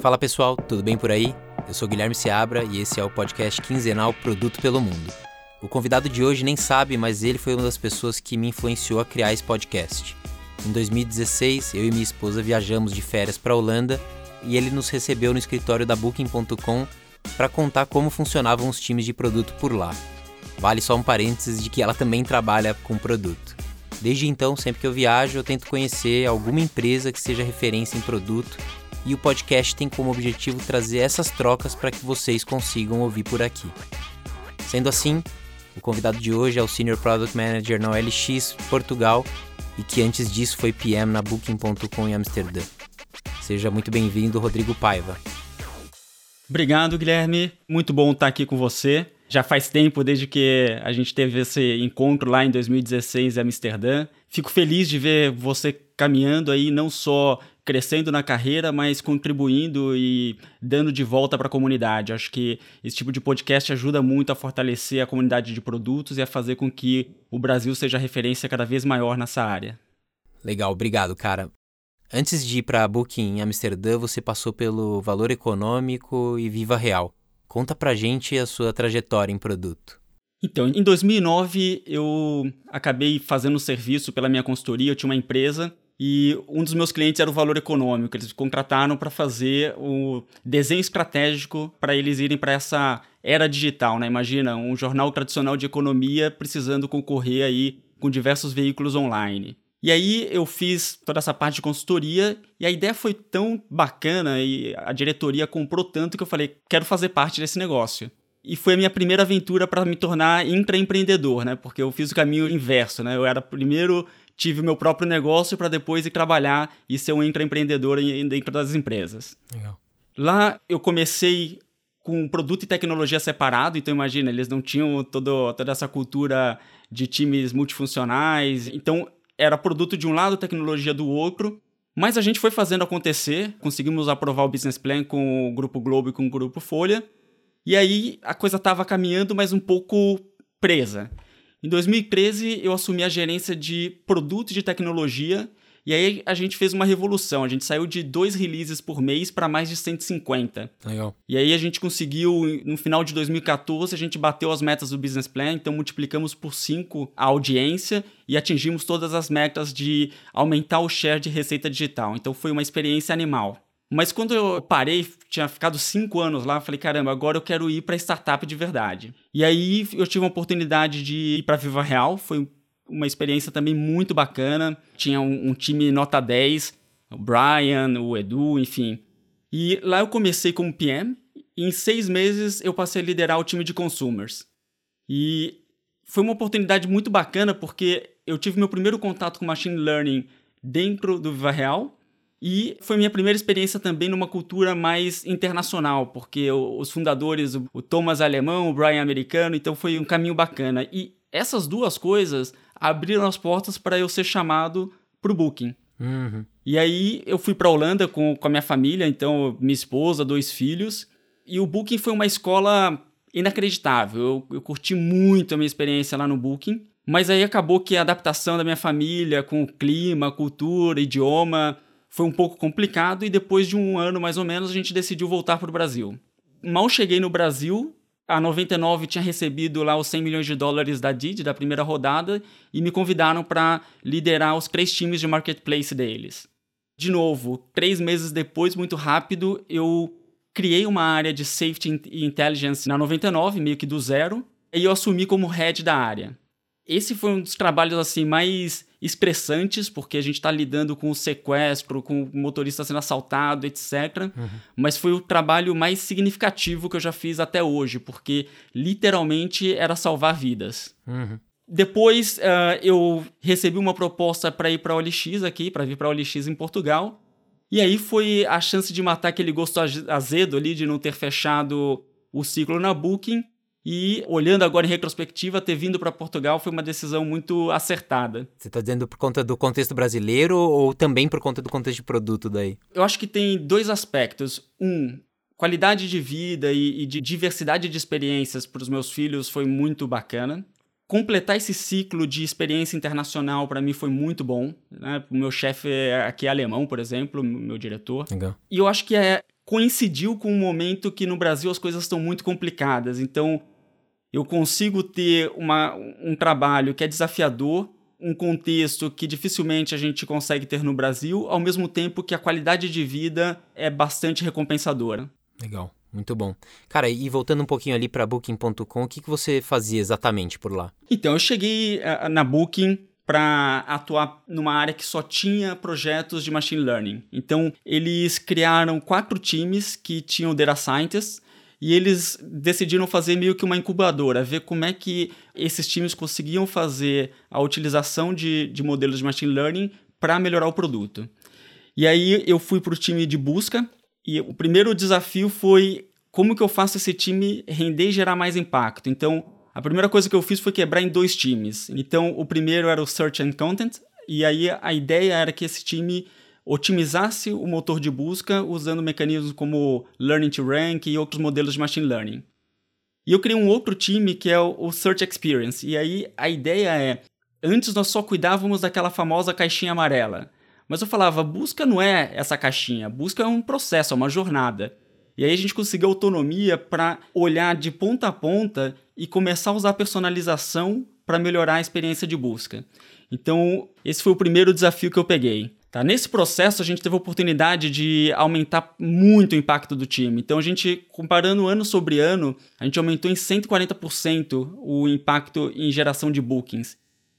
Fala pessoal, tudo bem por aí? Eu sou Guilherme Seabra e esse é o podcast quinzenal Produto pelo Mundo. O convidado de hoje nem sabe, mas ele foi uma das pessoas que me influenciou a criar esse podcast. Em 2016, eu e minha esposa viajamos de férias para a Holanda e ele nos recebeu no escritório da Booking.com para contar como funcionavam os times de produto por lá. Vale só um parênteses de que ela também trabalha com produto. Desde então, sempre que eu viajo, eu tento conhecer alguma empresa que seja referência em produto e o podcast tem como objetivo trazer essas trocas para que vocês consigam ouvir por aqui. Sendo assim, o convidado de hoje é o Senior Product Manager na OLX Portugal e que antes disso foi PM na Booking.com em Amsterdã. Seja muito bem-vindo, Rodrigo Paiva. Obrigado, Guilherme. Muito bom estar aqui com você. Já faz tempo desde que a gente teve esse encontro lá em 2016 em Amsterdã. Fico feliz de ver você caminhando aí, não só crescendo na carreira, mas contribuindo e dando de volta para a comunidade. Acho que esse tipo de podcast ajuda muito a fortalecer a comunidade de produtos e a fazer com que o Brasil seja referência cada vez maior nessa área. Legal, obrigado, cara. Antes de ir para Booking em Amsterdã, você passou pelo Valor Econômico e Viva Real. Conta pra gente a sua trajetória em produto. Então, em 2009 eu acabei fazendo um serviço pela minha consultoria, eu tinha uma empresa e um dos meus clientes era o Valor Econômico. Eles contrataram para fazer o desenho estratégico para eles irem para essa era digital, né? Imagina um jornal tradicional de economia precisando concorrer aí com diversos veículos online. E aí eu fiz toda essa parte de consultoria e a ideia foi tão bacana e a diretoria comprou tanto que eu falei, quero fazer parte desse negócio. E foi a minha primeira aventura para me tornar intraempreendedor, né? Porque eu fiz o caminho inverso, né? Eu era primeiro tive o meu próprio negócio para depois ir trabalhar e ser um intraempreendedor dentro das empresas. Legal. Lá eu comecei com produto e tecnologia separado, então imagina, eles não tinham todo, toda essa cultura de times multifuncionais. Então era produto de um lado, tecnologia do outro. Mas a gente foi fazendo acontecer, conseguimos aprovar o business plan com o Grupo Globo e com o Grupo Folha. E aí a coisa estava caminhando, mas um pouco presa. Em 2013 eu assumi a gerência de produto de tecnologia e aí a gente fez uma revolução. A gente saiu de dois releases por mês para mais de 150. Legal. E aí a gente conseguiu, no final de 2014, a gente bateu as metas do business plan, então multiplicamos por 5 a audiência e atingimos todas as metas de aumentar o share de receita digital. Então foi uma experiência animal. Mas quando eu parei, tinha ficado cinco anos lá, falei, caramba, agora eu quero ir para startup de verdade. E aí eu tive a oportunidade de ir para Viva Real, foi uma experiência também muito bacana. Tinha um, um time nota 10, o Brian, o Edu, enfim. E lá eu comecei como PM e em seis meses eu passei a liderar o time de consumers. E foi uma oportunidade muito bacana porque eu tive meu primeiro contato com machine learning dentro do Viva Real e foi minha primeira experiência também numa cultura mais internacional, porque os fundadores, o Thomas alemão, o Brian americano, então foi um caminho bacana. E essas duas coisas abriram as portas para eu ser chamado para o Booking. Uhum. E aí eu fui para a Holanda com, com a minha família, então minha esposa, dois filhos. E o Booking foi uma escola inacreditável. Eu, eu curti muito a minha experiência lá no Booking. Mas aí acabou que a adaptação da minha família com o clima, cultura, idioma foi um pouco complicado. E depois de um ano mais ou menos, a gente decidiu voltar para o Brasil. Mal cheguei no Brasil, a 99 tinha recebido lá os 100 milhões de dólares da Didi, da primeira rodada, e me convidaram para liderar os três times de marketplace deles. De novo, três meses depois, muito rápido, eu criei uma área de Safety e Intelligence na 99, meio que do zero, e eu assumi como head da área. Esse foi um dos trabalhos assim mais estressantes, porque a gente está lidando com o sequestro, com o motorista sendo assaltado, etc. Uhum. Mas foi o trabalho mais significativo que eu já fiz até hoje, porque literalmente era salvar vidas. Uhum. Depois uh, eu recebi uma proposta para ir para a OLX aqui, para vir para a OLX em Portugal. E aí foi a chance de matar aquele gosto azedo ali de não ter fechado o ciclo na Booking e olhando agora em retrospectiva, ter vindo para Portugal foi uma decisão muito acertada. Você está dizendo por conta do contexto brasileiro ou também por conta do contexto de produto daí? Eu acho que tem dois aspectos. Um, qualidade de vida e, e de diversidade de experiências para os meus filhos foi muito bacana. Completar esse ciclo de experiência internacional para mim foi muito bom. Né? O meu chefe aqui é alemão, por exemplo, meu diretor. Legal. E eu acho que é coincidiu com um momento que no Brasil as coisas estão muito complicadas. Então, eu consigo ter uma, um trabalho que é desafiador, um contexto que dificilmente a gente consegue ter no Brasil, ao mesmo tempo que a qualidade de vida é bastante recompensadora. Legal, muito bom. Cara, e voltando um pouquinho ali para Booking.com, o que, que você fazia exatamente por lá? Então, eu cheguei uh, na Booking para atuar numa área que só tinha projetos de machine learning. Então, eles criaram quatro times que tinham data scientists e eles decidiram fazer meio que uma incubadora, ver como é que esses times conseguiam fazer a utilização de, de modelos de machine learning para melhorar o produto. E aí eu fui para o time de busca e o primeiro desafio foi como que eu faço esse time render e gerar mais impacto. Então, a primeira coisa que eu fiz foi quebrar em dois times. Então, o primeiro era o Search and Content, e aí a ideia era que esse time otimizasse o motor de busca usando mecanismos como Learning to Rank e outros modelos de machine learning. E eu criei um outro time que é o Search Experience. E aí a ideia é: antes nós só cuidávamos daquela famosa caixinha amarela. Mas eu falava, busca não é essa caixinha, busca é um processo, é uma jornada. E aí a gente conseguiu autonomia para olhar de ponta a ponta e começar a usar personalização para melhorar a experiência de busca. Então, esse foi o primeiro desafio que eu peguei. Tá? Nesse processo, a gente teve a oportunidade de aumentar muito o impacto do time. Então, a gente, comparando ano sobre ano, a gente aumentou em 140% o impacto em geração de bookings.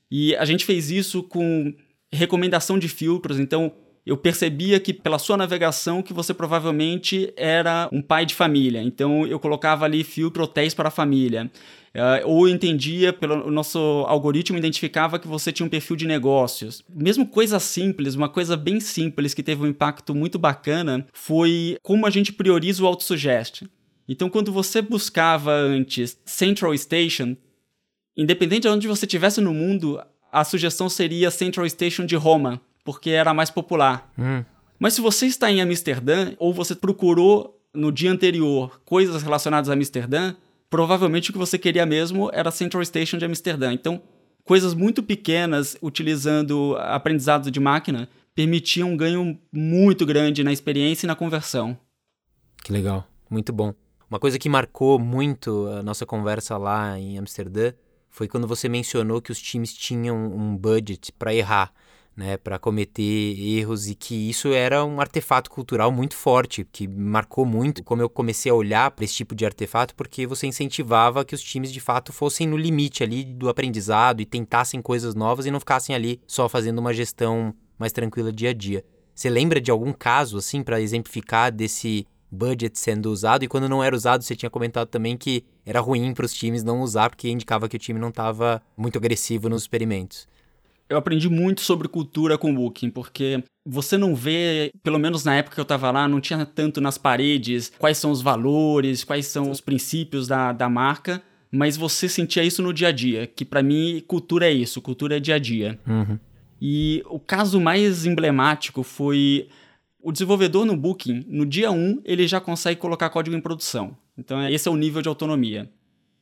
E a gente fez isso com recomendação de filtros. Então, eu percebia que pela sua navegação que você provavelmente era um pai de família. Então eu colocava ali filtro hotéis para a família. Uh, ou entendia, pelo nosso algoritmo identificava que você tinha um perfil de negócios. Mesmo coisa simples, uma coisa bem simples que teve um impacto muito bacana foi como a gente prioriza o autosuggest. Então, quando você buscava antes Central Station, independente de onde você estivesse no mundo, a sugestão seria Central Station de Roma, porque era mais popular. Hum. Mas se você está em Amsterdã ou você procurou no dia anterior coisas relacionadas a Amsterdã, provavelmente o que você queria mesmo era Central Station de Amsterdã. Então, coisas muito pequenas utilizando aprendizado de máquina permitiam um ganho muito grande na experiência e na conversão. Que legal, muito bom. Uma coisa que marcou muito a nossa conversa lá em Amsterdã foi quando você mencionou que os times tinham um budget para errar né, para cometer erros e que isso era um artefato cultural muito forte, que marcou muito como eu comecei a olhar para esse tipo de artefato, porque você incentivava que os times de fato fossem no limite ali do aprendizado e tentassem coisas novas e não ficassem ali só fazendo uma gestão mais tranquila dia a dia. Você lembra de algum caso assim para exemplificar desse budget sendo usado e quando não era usado você tinha comentado também que era ruim para os times não usar porque indicava que o time não estava muito agressivo nos experimentos eu aprendi muito sobre cultura com o Booking, porque você não vê, pelo menos na época que eu estava lá, não tinha tanto nas paredes quais são os valores, quais são os princípios da, da marca, mas você sentia isso no dia a dia, que para mim cultura é isso, cultura é dia a dia. Uhum. E o caso mais emblemático foi o desenvolvedor no Booking, no dia 1, ele já consegue colocar código em produção. Então, esse é o nível de autonomia.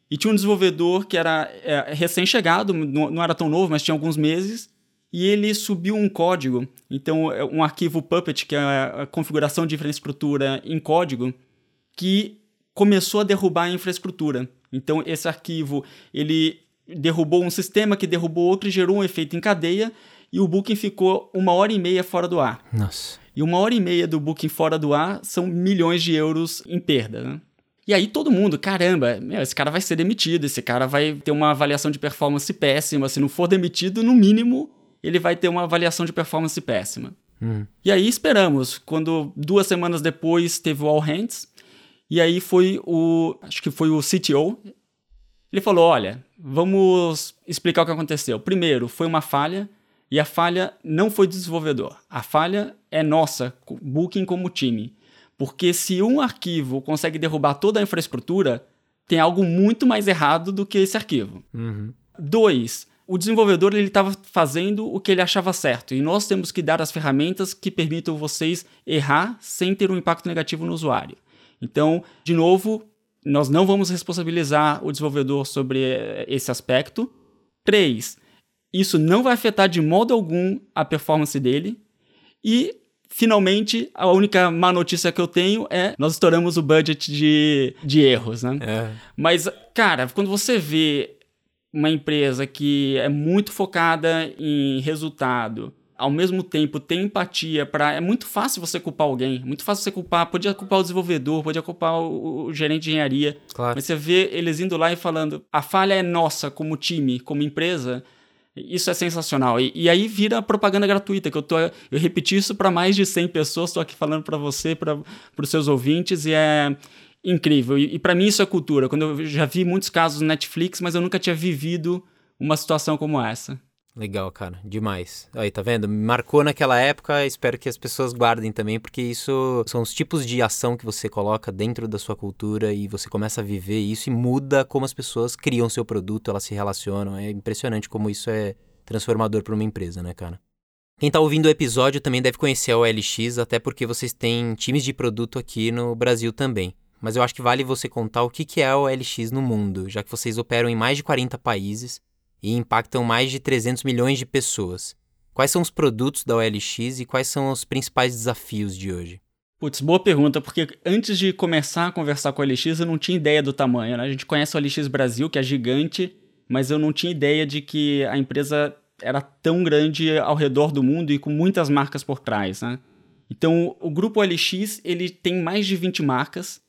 E tinha um desenvolvedor que era é, recém-chegado, não, não era tão novo, mas tinha alguns meses, e ele subiu um código, então é um arquivo Puppet, que é a configuração de infraestrutura em código, que começou a derrubar a infraestrutura. Então esse arquivo, ele derrubou um sistema que derrubou outro e gerou um efeito em cadeia, e o Booking ficou uma hora e meia fora do ar. Nossa. E uma hora e meia do Booking fora do ar são milhões de euros em perda, né? E aí todo mundo, caramba, meu, esse cara vai ser demitido, esse cara vai ter uma avaliação de performance péssima. Se não for demitido, no mínimo, ele vai ter uma avaliação de performance péssima. Uhum. E aí esperamos. Quando duas semanas depois teve o All Hands, e aí foi o. Acho que foi o CTO. Ele falou: olha, vamos explicar o que aconteceu. Primeiro, foi uma falha, e a falha não foi do desenvolvedor. A falha é nossa, Booking como time. Porque se um arquivo consegue derrubar toda a infraestrutura, tem algo muito mais errado do que esse arquivo. Uhum. Dois, o desenvolvedor ele estava fazendo o que ele achava certo e nós temos que dar as ferramentas que permitam vocês errar sem ter um impacto negativo no usuário. Então, de novo, nós não vamos responsabilizar o desenvolvedor sobre eh, esse aspecto. Três, isso não vai afetar de modo algum a performance dele. E finalmente, a única má notícia que eu tenho é nós estouramos o budget de, de erros, né? É. Mas, cara, quando você vê uma empresa que é muito focada em resultado, ao mesmo tempo tem empatia para é muito fácil você culpar alguém, muito fácil você culpar, podia culpar o desenvolvedor, podia culpar o, o gerente de engenharia, claro. mas você vê eles indo lá e falando, a falha é nossa como time, como empresa, isso é sensacional. E, e, aí vira propaganda gratuita, que eu, tô, eu repeti isso para mais de 100 pessoas, estou aqui falando para você, para os seus ouvintes, e é incrível. E, e para mim isso é cultura. Quando eu já vi muitos casos no Netflix, mas eu nunca tinha vivido uma situação como essa. Legal, cara, demais. Aí, tá vendo? Marcou naquela época, espero que as pessoas guardem também, porque isso são os tipos de ação que você coloca dentro da sua cultura e você começa a viver isso e muda como as pessoas criam seu produto, elas se relacionam. É impressionante como isso é transformador para uma empresa, né, cara? Quem tá ouvindo o episódio também deve conhecer a OLX, até porque vocês têm times de produto aqui no Brasil também. Mas eu acho que vale você contar o que é a OLX no mundo, já que vocês operam em mais de 40 países e impactam mais de 300 milhões de pessoas. Quais são os produtos da OLX e quais são os principais desafios de hoje? Putz, boa pergunta, porque antes de começar a conversar com a OLX, eu não tinha ideia do tamanho, né? A gente conhece a OLX Brasil, que é gigante, mas eu não tinha ideia de que a empresa era tão grande ao redor do mundo e com muitas marcas por trás, né? Então, o grupo OLX, ele tem mais de 20 marcas,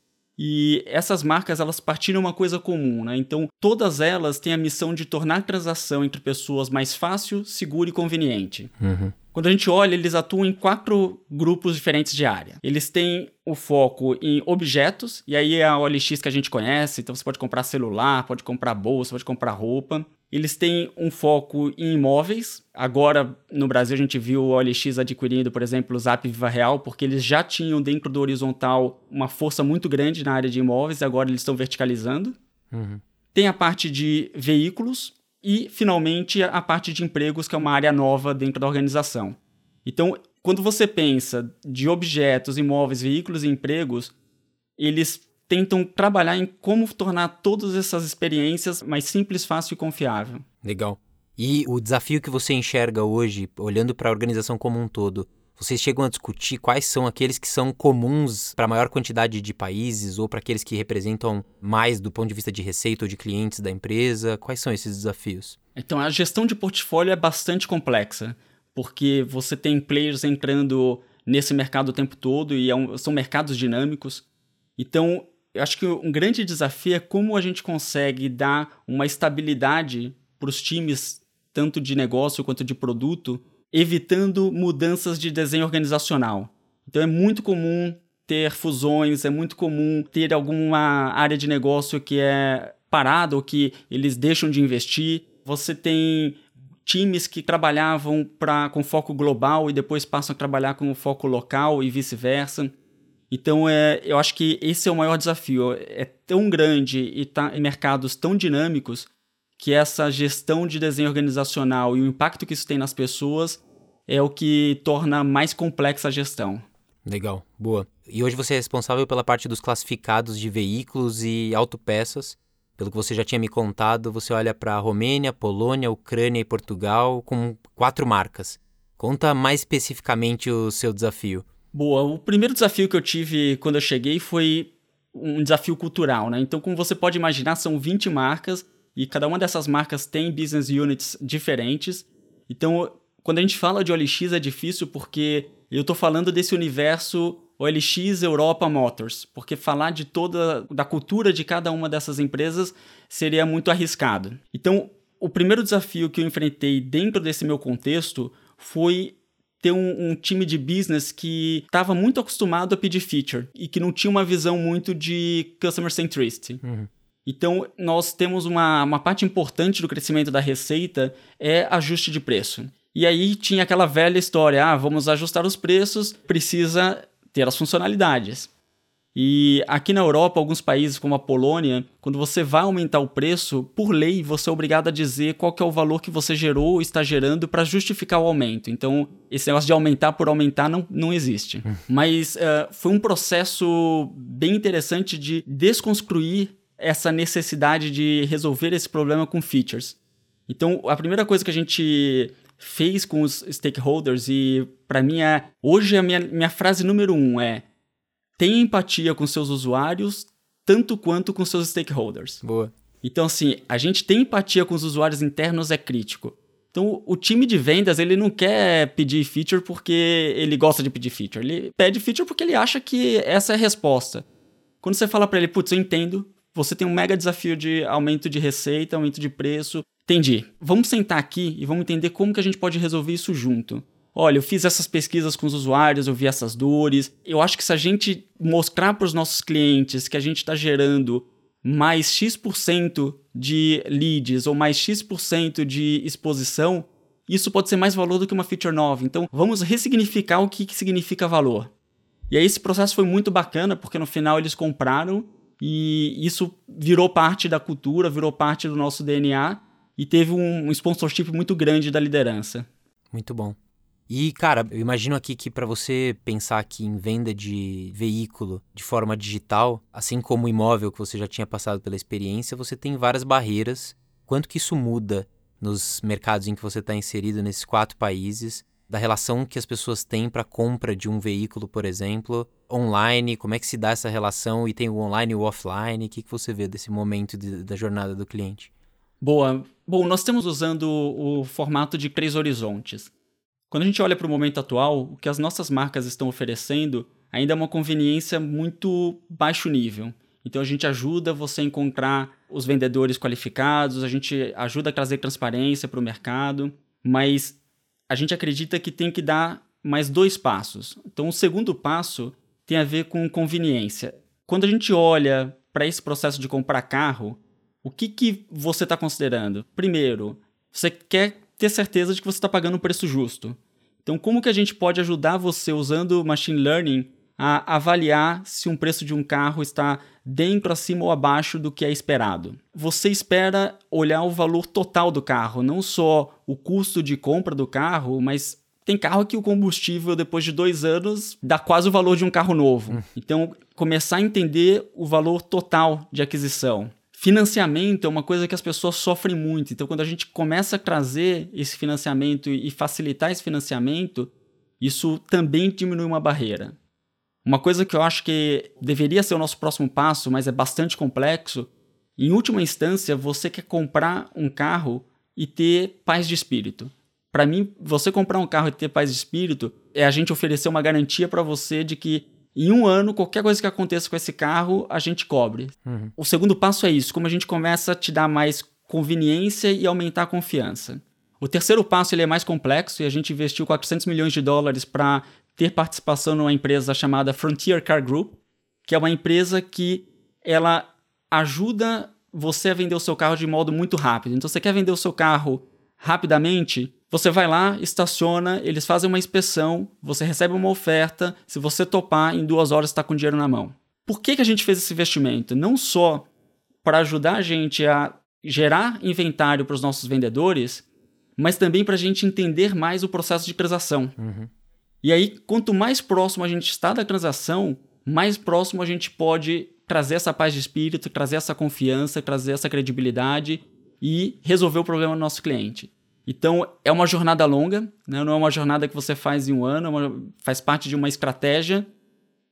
e essas marcas, elas partilham uma coisa comum, né? Então, todas elas têm a missão de tornar a transação entre pessoas mais fácil, segura e conveniente. Uhum. Quando a gente olha, eles atuam em quatro grupos diferentes de área. Eles têm o foco em objetos, e aí é a OLX que a gente conhece, então você pode comprar celular, pode comprar bolsa, pode comprar roupa. Eles têm um foco em imóveis. Agora, no Brasil, a gente viu o OLX adquirindo, por exemplo, o Zap Viva Real, porque eles já tinham dentro do horizontal uma força muito grande na área de imóveis, e agora eles estão verticalizando. Uhum. Tem a parte de veículos e, finalmente, a parte de empregos, que é uma área nova dentro da organização. Então, quando você pensa de objetos, imóveis, veículos e empregos, eles tentam trabalhar em como tornar todas essas experiências mais simples, fácil e confiável. Legal. E o desafio que você enxerga hoje, olhando para a organização como um todo, vocês chegam a discutir quais são aqueles que são comuns para a maior quantidade de países ou para aqueles que representam mais do ponto de vista de receita ou de clientes da empresa? Quais são esses desafios? Então, a gestão de portfólio é bastante complexa, porque você tem players entrando nesse mercado o tempo todo e é são mercados dinâmicos. Então, eu acho que um grande desafio é como a gente consegue dar uma estabilidade para os times, tanto de negócio quanto de produto, evitando mudanças de desenho organizacional. Então é muito comum ter fusões, é muito comum ter alguma área de negócio que é parada ou que eles deixam de investir. Você tem times que trabalhavam pra, com foco global e depois passam a trabalhar com foco local e vice-versa. Então, é, eu acho que esse é o maior desafio. É tão grande e tá em mercados tão dinâmicos que essa gestão de desenho organizacional e o impacto que isso tem nas pessoas é o que torna mais complexa a gestão. Legal, boa. E hoje você é responsável pela parte dos classificados de veículos e autopeças. Pelo que você já tinha me contado, você olha para a Romênia, Polônia, Ucrânia e Portugal com quatro marcas. Conta mais especificamente o seu desafio. Boa, o primeiro desafio que eu tive quando eu cheguei foi um desafio cultural, né? Então, como você pode imaginar, são 20 marcas e cada uma dessas marcas tem business units diferentes. Então, quando a gente fala de OLX é difícil porque eu estou falando desse universo OLX Europa Motors, porque falar de toda da cultura de cada uma dessas empresas seria muito arriscado. Então, o primeiro desafio que eu enfrentei dentro desse meu contexto foi ter um, um, time de business que estava muito acostumado a pedir feature e que não tinha uma visão muito de customer centricity. Uhum. Então, nós temos uma, uma parte importante do crescimento da receita é ajuste de preço. E aí tinha aquela velha história, ah, vamos ajustar os preços, precisa ter as funcionalidades. E aqui na Europa, alguns países como a Polônia, quando você vai aumentar o preço, por lei você é obrigado a dizer qual é o valor que você gerou ou está gerando para justificar o aumento. Então, esse negócio de aumentar por aumentar não, não existe. Hum. Mas uh, foi um processo bem interessante de desconstruir essa necessidade de resolver esse problema com features. Então, a primeira coisa que a gente fez com os stakeholders e para mim é hoje a minha, minha frase número um é tenha empatia com seus usuários tanto quanto com seus stakeholders. Boa. Então assim a gente tem empatia com os usuários internos é crítico. Então, o time de vendas, ele não quer pedir feature porque ele gosta de pedir feature. Ele pede feature porque ele acha que essa é a resposta. Quando você fala para ele, putz, eu entendo, você tem um mega desafio de aumento de receita, aumento de preço. Entendi. Vamos sentar aqui e vamos entender como que a gente pode resolver isso junto. Olha, eu fiz essas pesquisas com os usuários, eu vi essas dores. Eu acho que se a gente mostrar para os nossos clientes que a gente está gerando mais X% de leads ou mais X% de exposição, isso pode ser mais valor do que uma feature nova. Então, vamos ressignificar o que, que significa valor. E aí esse processo foi muito bacana, porque no final eles compraram e isso virou parte da cultura, virou parte do nosso DNA e teve um sponsorship muito grande da liderança. Muito bom. E, cara, eu imagino aqui que para você pensar aqui em venda de veículo de forma digital, assim como imóvel que você já tinha passado pela experiência, você tem várias barreiras. Quanto que isso muda nos mercados em que você está inserido nesses quatro países? Da relação que as pessoas têm para compra de um veículo, por exemplo, online, como é que se dá essa relação e tem o online e o offline? O que, que você vê desse momento de, da jornada do cliente? Boa. Bom, nós estamos usando o formato de três horizontes. Quando a gente olha para o momento atual, o que as nossas marcas estão oferecendo ainda é uma conveniência muito baixo nível. Então a gente ajuda você a encontrar os vendedores qualificados, a gente ajuda a trazer transparência para o mercado, mas a gente acredita que tem que dar mais dois passos. Então o segundo passo tem a ver com conveniência. Quando a gente olha para esse processo de comprar carro, o que, que você está considerando? Primeiro, você quer ter certeza de que você está pagando um preço justo. Então, como que a gente pode ajudar você usando machine learning a avaliar se um preço de um carro está dentro, acima ou abaixo do que é esperado? Você espera olhar o valor total do carro, não só o custo de compra do carro, mas tem carro que o combustível, depois de dois anos, dá quase o valor de um carro novo. Hum. Então, começar a entender o valor total de aquisição. Financiamento é uma coisa que as pessoas sofrem muito. Então, quando a gente começa a trazer esse financiamento e facilitar esse financiamento, isso também diminui uma barreira. Uma coisa que eu acho que deveria ser o nosso próximo passo, mas é bastante complexo, em última instância, você quer comprar um carro e ter paz de espírito. Para mim, você comprar um carro e ter paz de espírito é a gente oferecer uma garantia para você de que em um ano, qualquer coisa que aconteça com esse carro, a gente cobre. Uhum. O segundo passo é isso, como a gente começa a te dar mais conveniência e aumentar a confiança. O terceiro passo ele é mais complexo e a gente investiu 400 milhões de dólares para ter participação numa empresa chamada Frontier Car Group, que é uma empresa que ela ajuda você a vender o seu carro de modo muito rápido. Então, você quer vender o seu carro rapidamente? Você vai lá, estaciona, eles fazem uma inspeção, você recebe uma oferta, se você topar, em duas horas está com dinheiro na mão. Por que, que a gente fez esse investimento? Não só para ajudar a gente a gerar inventário para os nossos vendedores, mas também para a gente entender mais o processo de transação. Uhum. E aí, quanto mais próximo a gente está da transação, mais próximo a gente pode trazer essa paz de espírito, trazer essa confiança, trazer essa credibilidade e resolver o problema do nosso cliente. Então, é uma jornada longa, né? não é uma jornada que você faz em um ano, é uma, faz parte de uma estratégia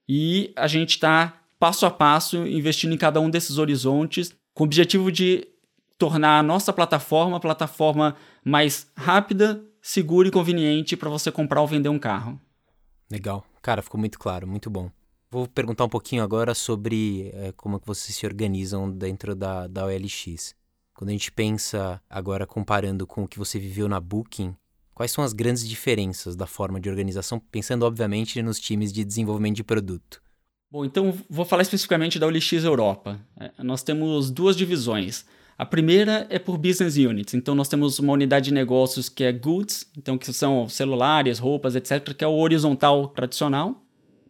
e a gente está passo a passo investindo em cada um desses horizontes com o objetivo de tornar a nossa plataforma a plataforma mais rápida, segura e conveniente para você comprar ou vender um carro. Legal. Cara, ficou muito claro, muito bom. Vou perguntar um pouquinho agora sobre é, como que vocês se organizam dentro da, da OLX. Quando a gente pensa agora comparando com o que você viveu na Booking, quais são as grandes diferenças da forma de organização, pensando obviamente nos times de desenvolvimento de produto? Bom, então vou falar especificamente da OLX Europa. É, nós temos duas divisões. A primeira é por business units. Então nós temos uma unidade de negócios que é goods, então que são celulares, roupas, etc, que é o horizontal tradicional.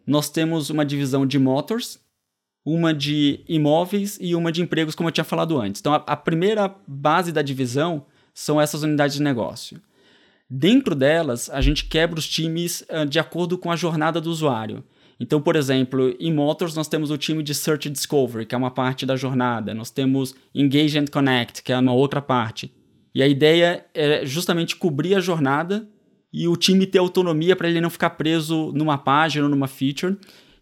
Nós temos uma divisão de motors, uma de imóveis e uma de empregos, como eu tinha falado antes. Então, a, a primeira base da divisão são essas unidades de negócio. Dentro delas, a gente quebra os times uh, de acordo com a jornada do usuário. Então, por exemplo, em Motors nós temos o time de Search and Discovery, que é uma parte da jornada. Nós temos Engage and Connect, que é uma outra parte. E a ideia é justamente cobrir a jornada e o time ter autonomia para ele não ficar preso numa página ou numa feature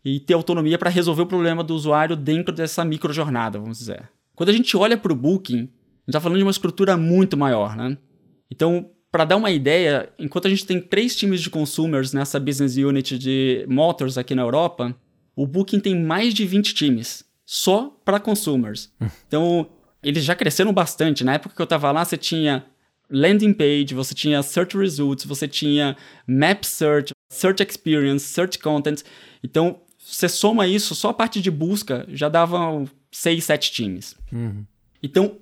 e ter autonomia para resolver o problema do usuário dentro dessa micro jornada, vamos dizer. Quando a gente olha para o Booking, a gente está falando de uma estrutura muito maior, né? Então, para dar uma ideia, enquanto a gente tem três times de consumers nessa business unit de motors aqui na Europa, o Booking tem mais de 20 times só para consumers. Então, eles já cresceram bastante. Na época que eu estava lá, você tinha landing page, você tinha search results, você tinha map search, search experience, search content. Então, você soma isso, só a parte de busca já dava seis, sete times. Uhum. Então,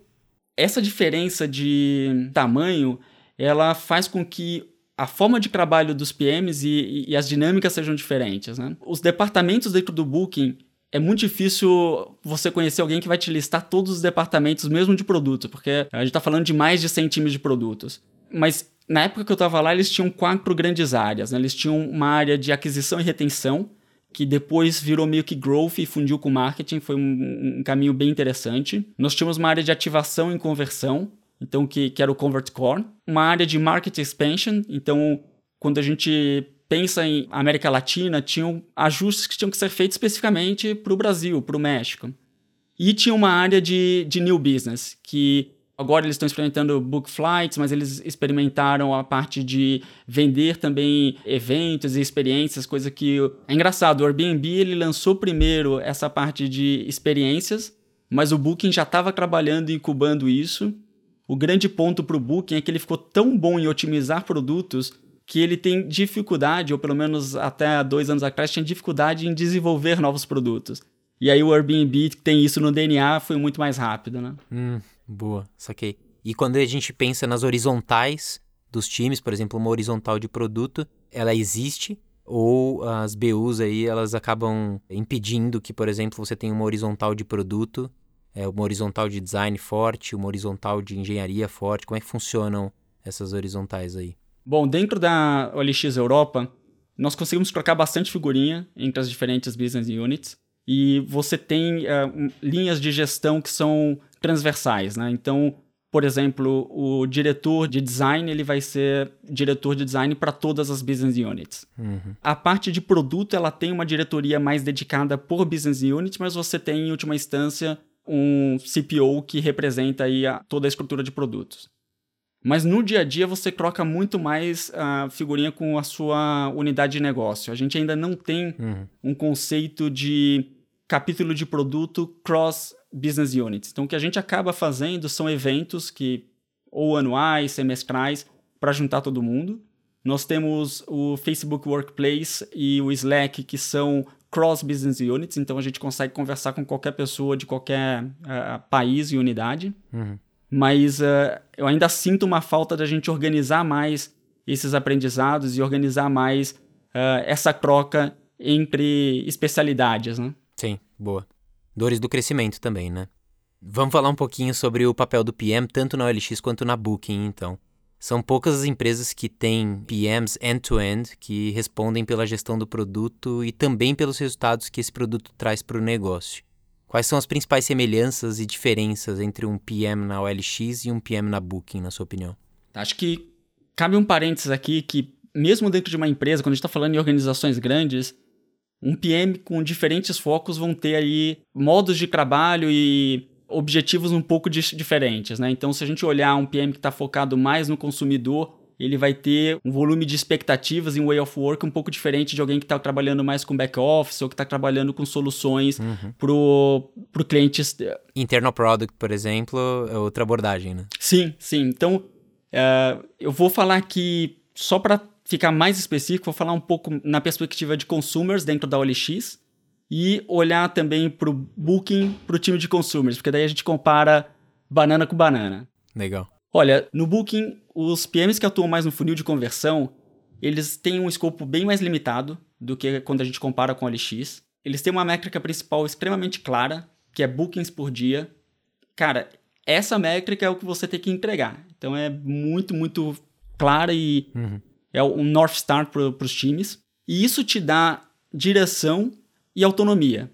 essa diferença de tamanho, ela faz com que a forma de trabalho dos PMs e, e as dinâmicas sejam diferentes. Né? Os departamentos dentro do Booking, é muito difícil você conhecer alguém que vai te listar todos os departamentos, mesmo de produto, porque a gente está falando de mais de 100 times de produtos. Mas na época que eu estava lá, eles tinham quatro grandes áreas. Né? Eles tinham uma área de aquisição e retenção, que depois virou meio que growth e fundiu com marketing, foi um, um, caminho bem interessante. Nós tínhamos uma área de ativação e conversão, então que, que era o Convert Core, uma área de market expansion, então quando a gente pensa em América Latina, tinham ajustes que tinham que ser feitos especificamente para o Brasil, para o México. E tinha uma área de, de new business, que agora eles estão experimentando book flights, mas eles experimentaram a parte de vender também eventos e experiências, coisa que é engraçado. O Airbnb ele lançou primeiro essa parte de experiências, mas o Booking já estava trabalhando e incubando isso. O grande ponto para o Booking é que ele ficou tão bom em otimizar produtos que ele tem dificuldade, ou pelo menos até dois anos atrás, tinha dificuldade em desenvolver novos produtos. E aí o Airbnb, que tem isso no DNA, foi muito mais rápido, né? Hum, boa, saquei. E quando a gente pensa nas horizontais dos times, por exemplo, uma horizontal de produto, ela existe, ou as BUs aí, elas acabam impedindo que, por exemplo, você tenha uma horizontal de produto, é, uma horizontal de design forte, uma horizontal de engenharia forte. Como é que funcionam essas horizontais aí? Bom, dentro da OLX Europa, nós conseguimos trocar bastante figurinha entre as diferentes business units e você tem uh, linhas de gestão que são transversais, né? Então, por exemplo, o diretor de design ele vai ser diretor de design para todas as business units. Uhum. A parte de produto ela tem uma diretoria mais dedicada por business unit, mas você tem em última instância um CPO que representa aí a, toda a estrutura de produtos. Mas no dia a dia você troca muito mais a figurinha com a sua unidade de negócio. A gente ainda não tem uhum. um conceito de capítulo de produto cross business units. Então o que a gente acaba fazendo são eventos que ou anuais, semestrais, para juntar todo mundo. Nós temos o Facebook Workplace e o Slack, que são cross business units, então a gente consegue conversar com qualquer pessoa de qualquer uh, país e unidade. Uhum mas uh, eu ainda sinto uma falta da gente organizar mais esses aprendizados e organizar mais uh, essa troca entre especialidades, né? Sim, boa. Dores do crescimento também, né? Vamos falar um pouquinho sobre o papel do PM, tanto na OLX quanto na Booking, então. São poucas as empresas que têm PMs end-to-end -end, que respondem pela gestão do produto e também pelos resultados que esse produto traz para o negócio. Quais são as principais semelhanças e diferenças entre um PM na OLX e um PM na Booking, na sua opinião? Acho que cabe um parênteses aqui que, mesmo dentro de uma empresa, quando a gente está falando em organizações grandes, um PM com diferentes focos vão ter aí modos de trabalho e objetivos um pouco diferentes, né? Então, se a gente olhar um PM que está focado mais no consumidor, ele vai ter um volume de expectativas e um way of work um pouco diferente de alguém que está trabalhando mais com back office ou que está trabalhando com soluções uhum. pro, pro cliente. Internal product, por exemplo, é outra abordagem, né? Sim, sim. Então, uh, eu vou falar aqui, só para ficar mais específico, vou falar um pouco na perspectiva de consumers dentro da OLX e olhar também para o booking para o time de consumers, porque daí a gente compara banana com banana. Legal. Olha, no Booking, os PMs que atuam mais no funil de conversão, eles têm um escopo bem mais limitado do que quando a gente compara com o LX. Eles têm uma métrica principal extremamente clara, que é bookings por dia. Cara, essa métrica é o que você tem que entregar. Então é muito, muito clara e uhum. É um North Star para os times. E isso te dá direção e autonomia.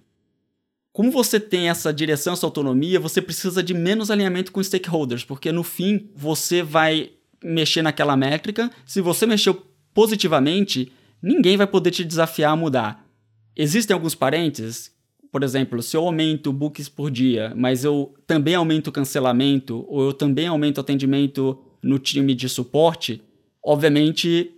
como você tem essa direção, essa autonomia, você precisa de menos alinhamento com stakeholders, porque no fim você vai mexer naquela métrica. Se você mexeu positivamente, ninguém vai poder te desafiar a mudar. Existem alguns parênteses, por exemplo, se eu aumento books por dia, mas eu também aumento cancelamento, ou eu também aumento atendimento no time de suporte, obviamente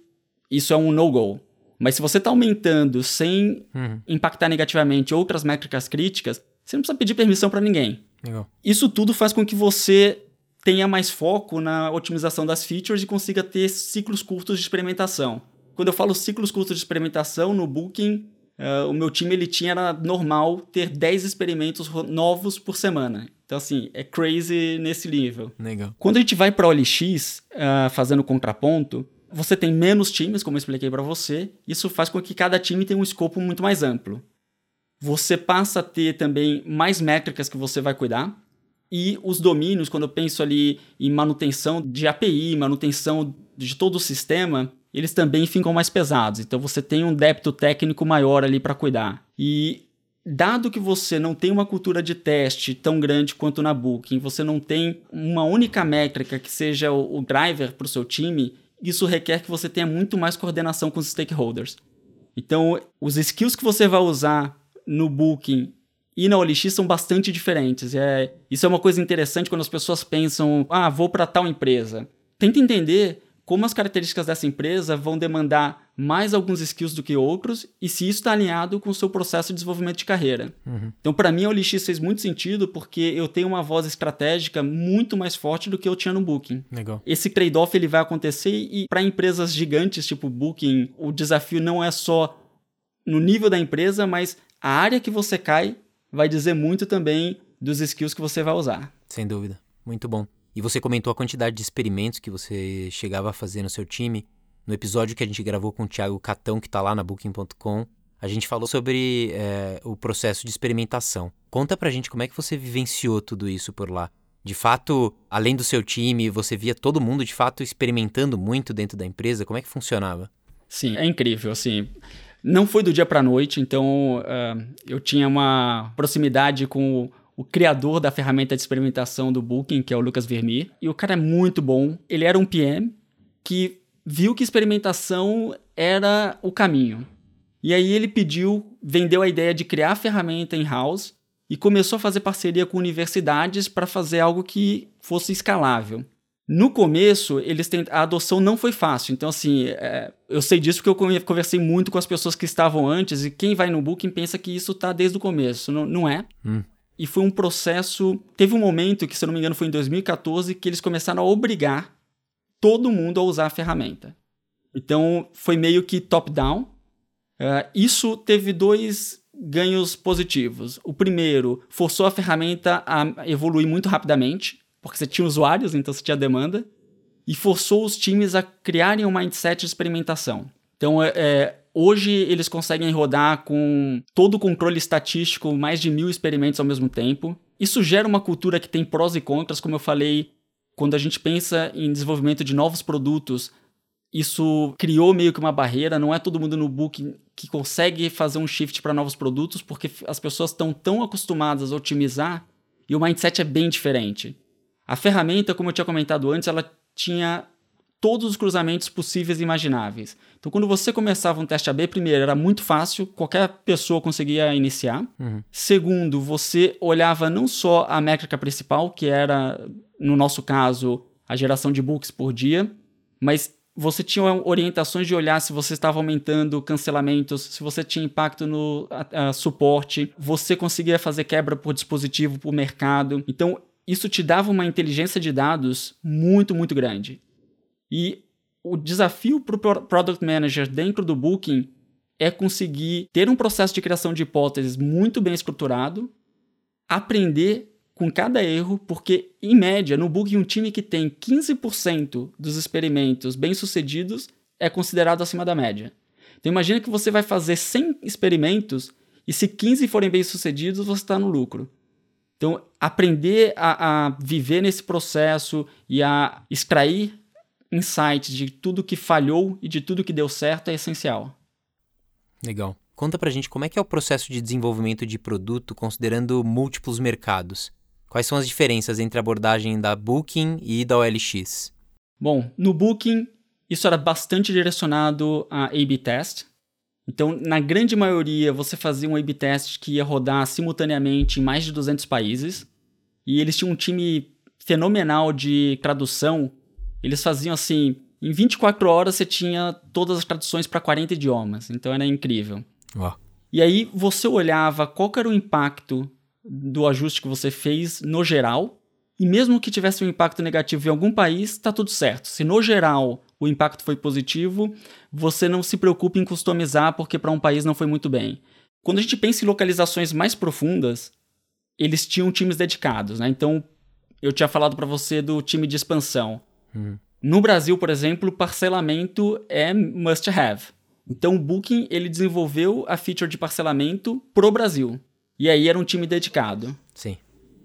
isso é um no-go. Mas se você está aumentando sem uhum. impactar negativamente outras métricas críticas, você não precisa pedir permissão para ninguém. Legal. Isso tudo faz com que você tenha mais foco na otimização das features e consiga ter ciclos curtos de experimentação. Quando eu falo ciclos curtos de experimentação, no Booking, uh, o meu time ele tinha era normal ter 10 experimentos novos por semana. Então, assim, é crazy nesse nível. Legal. Quando a gente vai para OLX, uh, fazendo contraponto, você tem menos times, como eu expliquei para você. Isso faz com que cada time tenha um escopo muito mais amplo. Você passa a ter também mais métricas que você vai cuidar. E os domínios, quando eu penso ali em manutenção de API, manutenção de todo o sistema, eles também ficam mais pesados. Então você tem um débito técnico maior ali para cuidar. E dado que você não tem uma cultura de teste tão grande quanto na Booking, você não tem uma única métrica que seja o, driver para o seu time, isso requer que você tenha muito mais coordenação com os stakeholders. Então, os skills que você vai usar no Booking e na OLX são bastante diferentes. É, isso é uma coisa interessante quando as pessoas pensam, ah, vou para tal empresa. Tenta entender como as características dessa empresa vão demandar mais alguns skills do que outros e se isso está alinhado com o seu processo de desenvolvimento de carreira. Uhum. Então, para mim, a OLX fez muito sentido porque eu tenho uma voz estratégica muito mais forte do que eu tinha no Booking. Legal. Esse trade-off ele vai acontecer e para empresas gigantes tipo Booking, o desafio não é só no nível da empresa, mas a área que você cai vai dizer muito também dos skills que você vai usar. Sem dúvida. Muito bom. E você comentou a quantidade de experimentos que você chegava a fazer no seu time. No episódio que a gente gravou com o Thiago Catão, que está lá na Booking.com, a gente falou sobre é, o processo de experimentação. Conta pra gente como é que você vivenciou tudo isso por lá. De fato, além do seu time, você via todo mundo de fato experimentando muito dentro da empresa? Como é que funcionava? Sim, é incrível. Assim, não foi do dia para noite, então uh, eu tinha uma proximidade com o criador da ferramenta de experimentação do Booking, que é o Lucas Vermeer. E o cara é muito bom. Ele era um PM que viu que experimentação era o caminho. E aí ele pediu, vendeu a ideia de criar a ferramenta in-house e começou a fazer parceria com universidades para fazer algo que fosse escalável. No começo, eles têm, a adoção não foi fácil. Então, assim, é, eu sei disso porque eu conversei muito com as pessoas que estavam antes e quem vai no Booking pensa que isso está desde o começo. Não, não é. Hum. E foi um processo. Teve um momento que, se eu não me engano, foi em 2014, que eles começaram a obrigar todo mundo a usar a ferramenta. Então, foi meio que top-down. Uh, isso teve dois ganhos positivos. O primeiro, forçou a ferramenta a evoluir muito rapidamente, porque você tinha usuários, então você tinha demanda, e forçou os times a criarem um mindset de experimentação. Então, é, é Hoje eles conseguem rodar com todo o controle estatístico, mais de mil experimentos ao mesmo tempo. Isso gera uma cultura que tem prós e contras, como eu falei, quando a gente pensa em desenvolvimento de novos produtos, isso criou meio que uma barreira. Não é todo mundo no book que consegue fazer um shift para novos produtos, porque as pessoas estão tão acostumadas a otimizar e o mindset é bem diferente. A ferramenta, como eu tinha comentado antes, ela tinha todos os cruzamentos possíveis e imagináveis. Então, quando você começava um teste AB, primeiro, era muito fácil, qualquer pessoa conseguia iniciar. Uhum. Segundo, você olhava não só a métrica principal, que era, no nosso caso, a geração de books por dia, mas você tinha orientações de olhar se você estava aumentando cancelamentos, se você tinha impacto no a, a, suporte, você conseguia fazer quebra por dispositivo, por mercado. Então, isso te dava uma inteligência de dados muito, muito grande. E o desafio para o Product Manager dentro do Booking é conseguir ter um processo de criação de hipóteses muito bem estruturado, aprender com cada erro, porque, em média, no Booking, um time que tem 15% dos experimentos bem-sucedidos é considerado acima da média. Então, imagina que você vai fazer 100 experimentos e se 15 forem bem-sucedidos, você está no lucro. Então, aprender a, a viver nesse processo e a extrair insights de tudo que falhou e de tudo que deu certo é essencial. Legal. Conta pra gente como é que é o processo de desenvolvimento de produto considerando múltiplos mercados. Quais são as diferenças entre a abordagem da Booking e da OLX? Bom, no Booking, isso era bastante direcionado a A-B test. Então, na grande maioria, você fazia um A-B test que ia rodar simultaneamente em mais de 200 países. E eles tinham um time fenomenal de tradução. Eles faziam assim, em 24 horas você tinha todas as traduções para 40 idiomas. Então era incrível. Uau. E aí você olhava qual era o impacto do ajuste que você fez no geral. E mesmo que tivesse um impacto negativo em algum país, está tudo certo. Se no geral o impacto foi positivo, você não se preocupe em customizar porque para um país não foi muito bem. Quando a gente pensa em localizações mais profundas, eles tinham times dedicados, né? Então, eu tinha falado para você do time de expansão. Uhum. No Brasil, por exemplo, parcelamento é must have. Então, o Booking ele desenvolveu a feature de parcelamento pro Brasil. E aí era um time dedicado. Sim.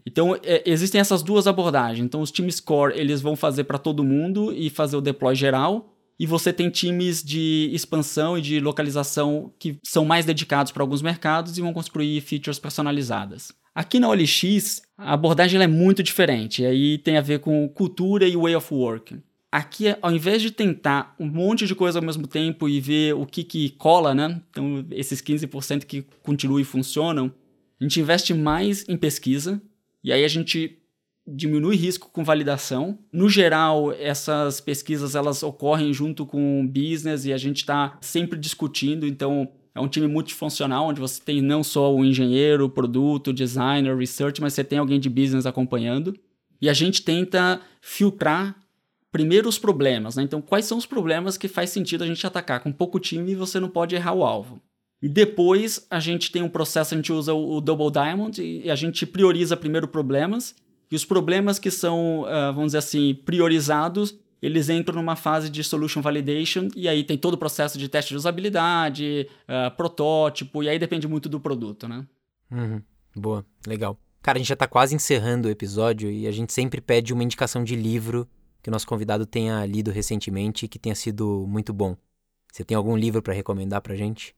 Então, é, existem essas duas abordagens. Então, os times core, eles vão fazer para todo mundo e fazer o deploy geral. E você tem times de expansão e de localização que são mais dedicados para alguns mercados e vão construir features personalizadas. Aqui na OLX, a abordagem é muito diferente. Aí tem a ver com cultura e way of work. Aqui, ao invés de tentar um monte de coisa ao mesmo tempo e ver o que, que cola, né? Então, esses 15% que continuam e funcionam, a gente investe mais em pesquisa, e aí a gente diminui risco com validação. No geral, essas pesquisas elas ocorrem junto com o business e a gente está sempre discutindo, então é um time multifuncional, onde você tem não só o engenheiro, o produto, o designer, o research, mas você tem alguém de business acompanhando. E a gente tenta filtrar primeiro os problemas, né? Então, quais são os problemas que faz sentido a gente atacar? Com pouco time, você não pode errar o alvo. E depois a gente tem um processo, a gente usa o, Double Diamond e a gente prioriza primeiro problemas. E os problemas que são, uh, vamos dizer assim, priorizados, eles entram numa fase de solution validation e aí tem todo o processo de teste de usabilidade, uh, protótipo, e aí depende muito do produto, né? Uhum. Boa, legal. Cara, a gente já está quase encerrando o episódio e a gente sempre pede uma indicação de livro que o nosso convidado tenha lido recentemente e que tenha sido muito bom. Você tem algum livro para recomendar pra gente?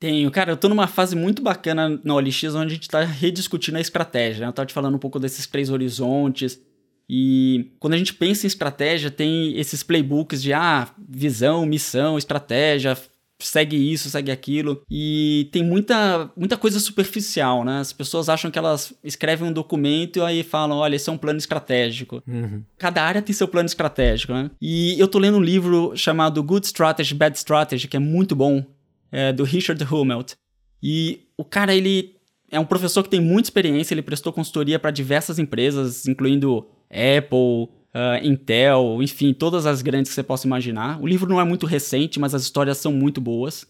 Tenho, cara, eu tô numa fase muito bacana na OLX onde a gente tá rediscutindo a estratégia. Né? Eu tava te falando um pouco desses três horizontes. E quando a gente pensa em estratégia, tem esses playbooks de ah, visão, missão, estratégia, segue isso, segue aquilo. E tem muita, muita coisa superficial, né? As pessoas acham que elas escrevem um documento e aí falam: olha, esse é um plano estratégico. Uhum. Cada área tem seu plano estratégico, né? E eu tô lendo um livro chamado Good Strategy, Bad Strategy, que é muito bom é, do Richard Hummelt. E o cara, ele é um professor que tem muita experiência, ele prestou consultoria para diversas empresas, incluindo Apple, uh, Intel, enfim, todas as grandes que você possa imaginar. O livro não é muito recente, mas as histórias são muito boas.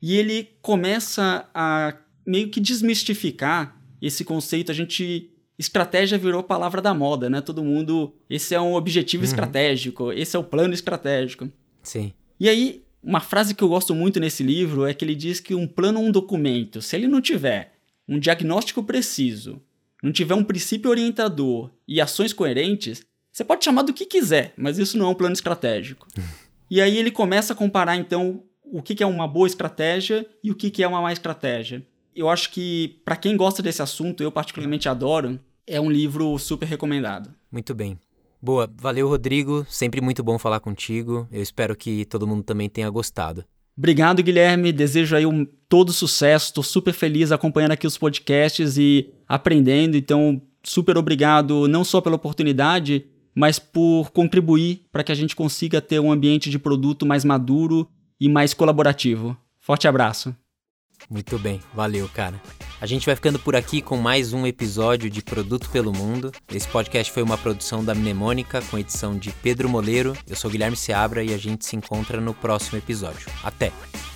E ele começa a meio que desmistificar esse conceito. A gente. Estratégia virou palavra da moda, né? Todo mundo. Esse é um objetivo uhum. estratégico, esse é o plano estratégico. Sim. E aí, uma frase que eu gosto muito nesse livro é que ele diz que um plano ou um documento, se ele não tiver um diagnóstico preciso, não tiver um princípio orientador e ações coerentes, você pode chamar do que quiser, mas isso não é um plano estratégico. e aí ele começa a comparar, então, o que é uma boa estratégia e o que é uma má estratégia. Eu acho que, para quem gosta desse assunto, eu particularmente adoro, é um livro super recomendado. Muito bem. Boa, valeu Rodrigo, sempre muito bom falar contigo. Eu espero que todo mundo também tenha gostado. Obrigado, Guilherme. Desejo aí um todo sucesso. Estou super feliz acompanhando aqui os podcasts e aprendendo. Então, super obrigado não só pela oportunidade, mas por contribuir para que a gente consiga ter um ambiente de produto mais maduro e mais colaborativo. Forte abraço. Muito bem, valeu, cara. A gente vai ficando por aqui com mais um episódio de Produto pelo Mundo. Esse podcast foi uma produção da Mnemônica com edição de Pedro Moleiro. Eu sou Guilherme Seabra e a gente se encontra no próximo episódio. Até!